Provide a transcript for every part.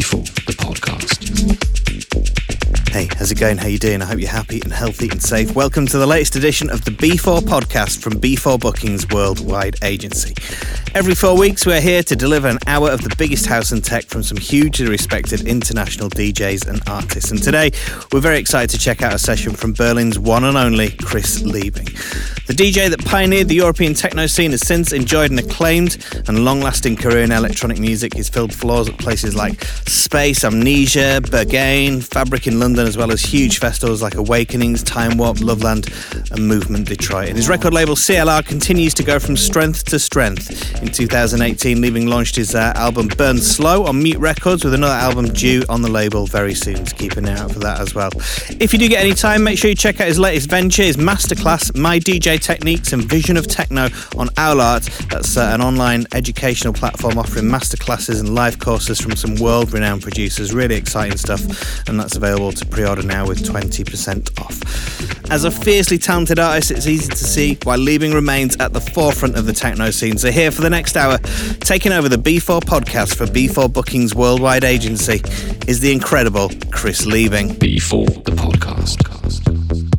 B4, the podcast. Hey, how's it going? How you doing? I hope you're happy and healthy and safe. Welcome to the latest edition of the B4 podcast from B4 Bookings Worldwide Agency. Every four weeks, we're here to deliver an hour of the biggest house and tech from some hugely respected international DJs and artists. And today, we're very excited to check out a session from Berlin's one and only Chris Liebing. The DJ that pioneered the European techno scene has since enjoyed an acclaimed and long lasting career in electronic music. He's filled floors at places like Space, Amnesia, Berghain, Fabric in London, as well as huge festivals like Awakenings, Time Warp, Loveland, and Movement Detroit. And his record label CLR continues to go from strength to strength. In 2018, Liebing launched his uh, album Burn Slow on Mute Records with another album due on the label very soon. So keep an eye out for that as well. If you do get any time, make sure you check out his latest venture, his masterclass, My DJ Techniques and Vision of Techno on Aulart. That's uh, an online educational platform offering masterclasses and live courses from some world renowned producers. Really exciting stuff, and that's available to pre order now with 20% off. As a fiercely talented artist, it's easy to see why Liebing remains at the forefront of the techno scene. So, here for the next hour, taking over the B4 podcast for B4 Bookings Worldwide Agency, is the incredible Chris Liebing. B4, the podcast.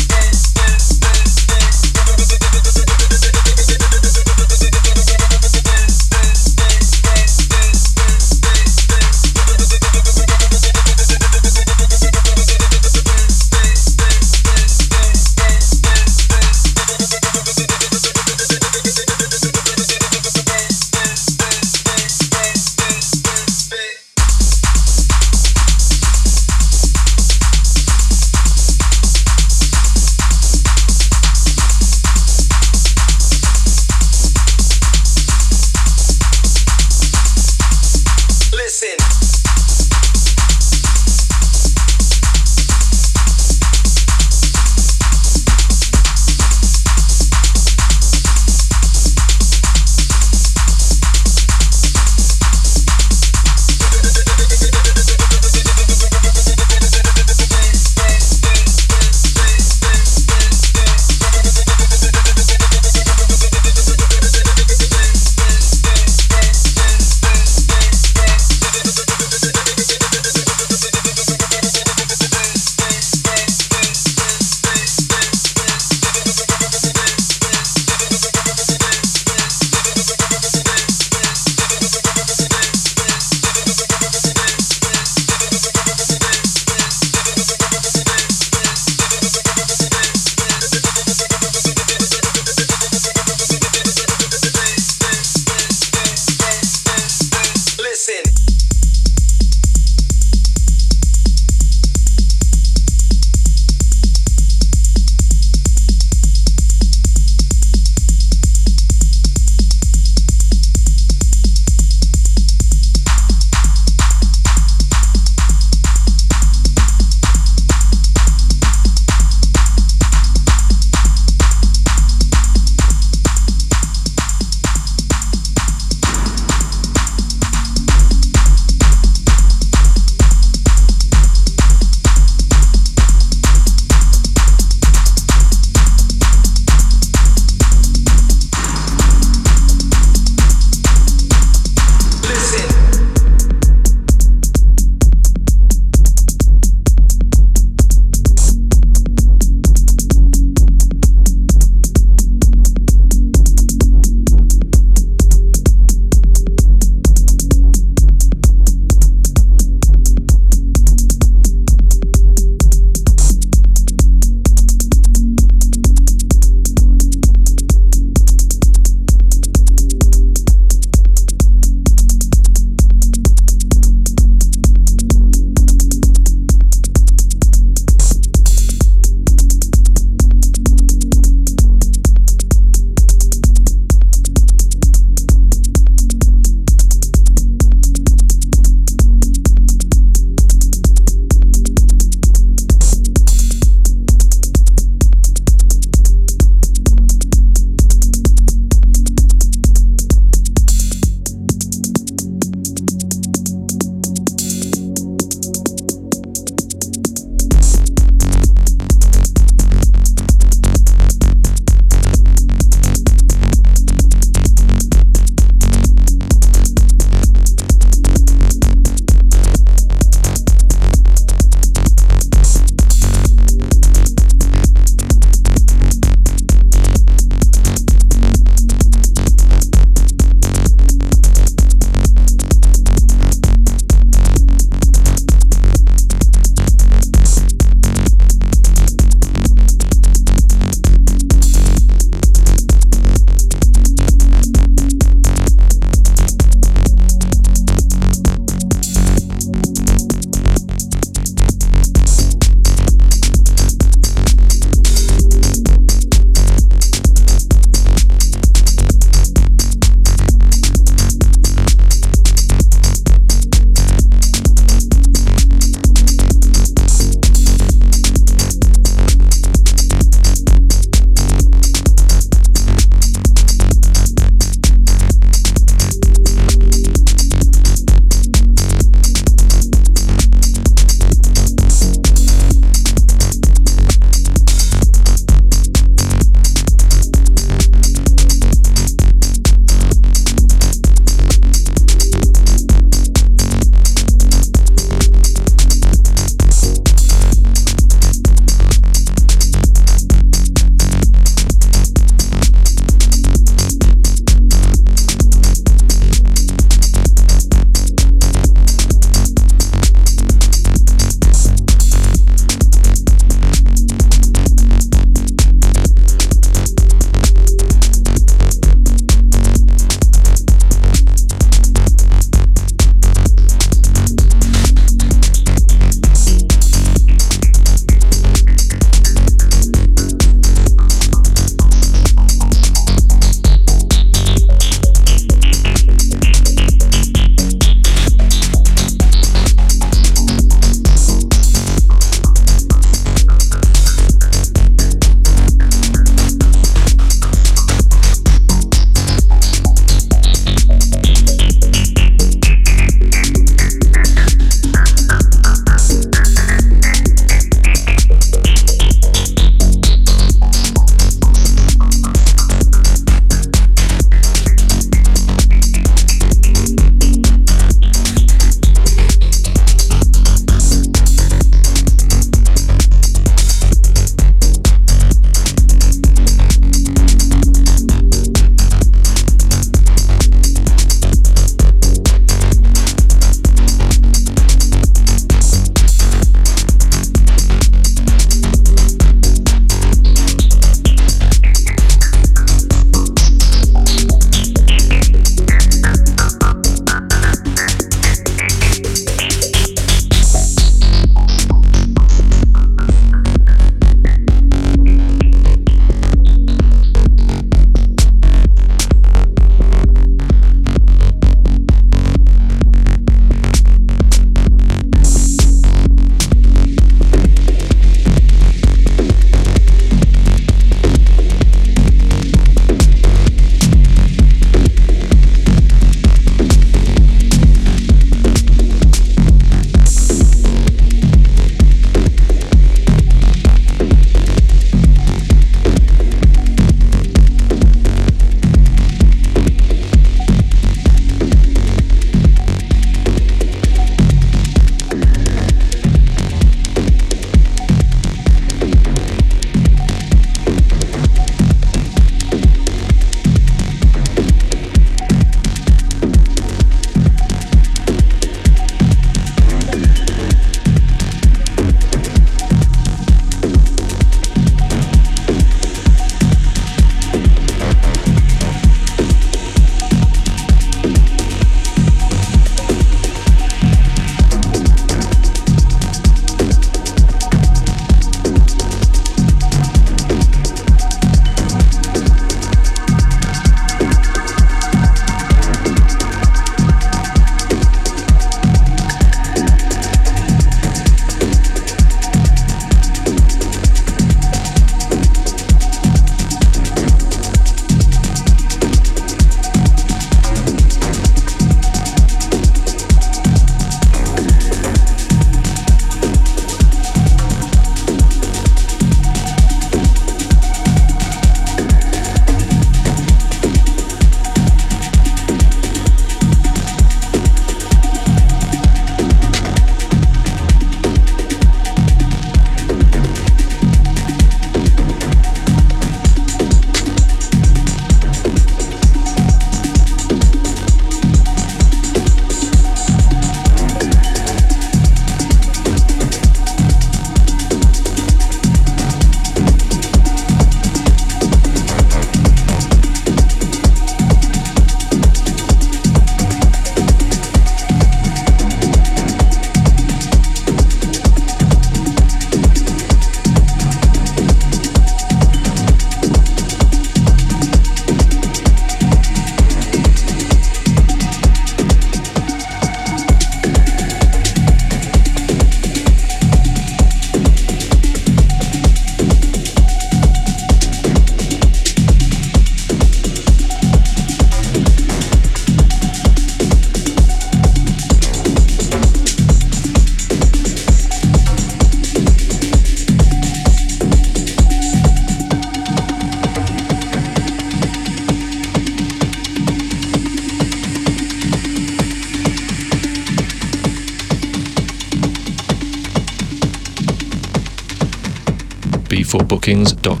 b4bookings.com.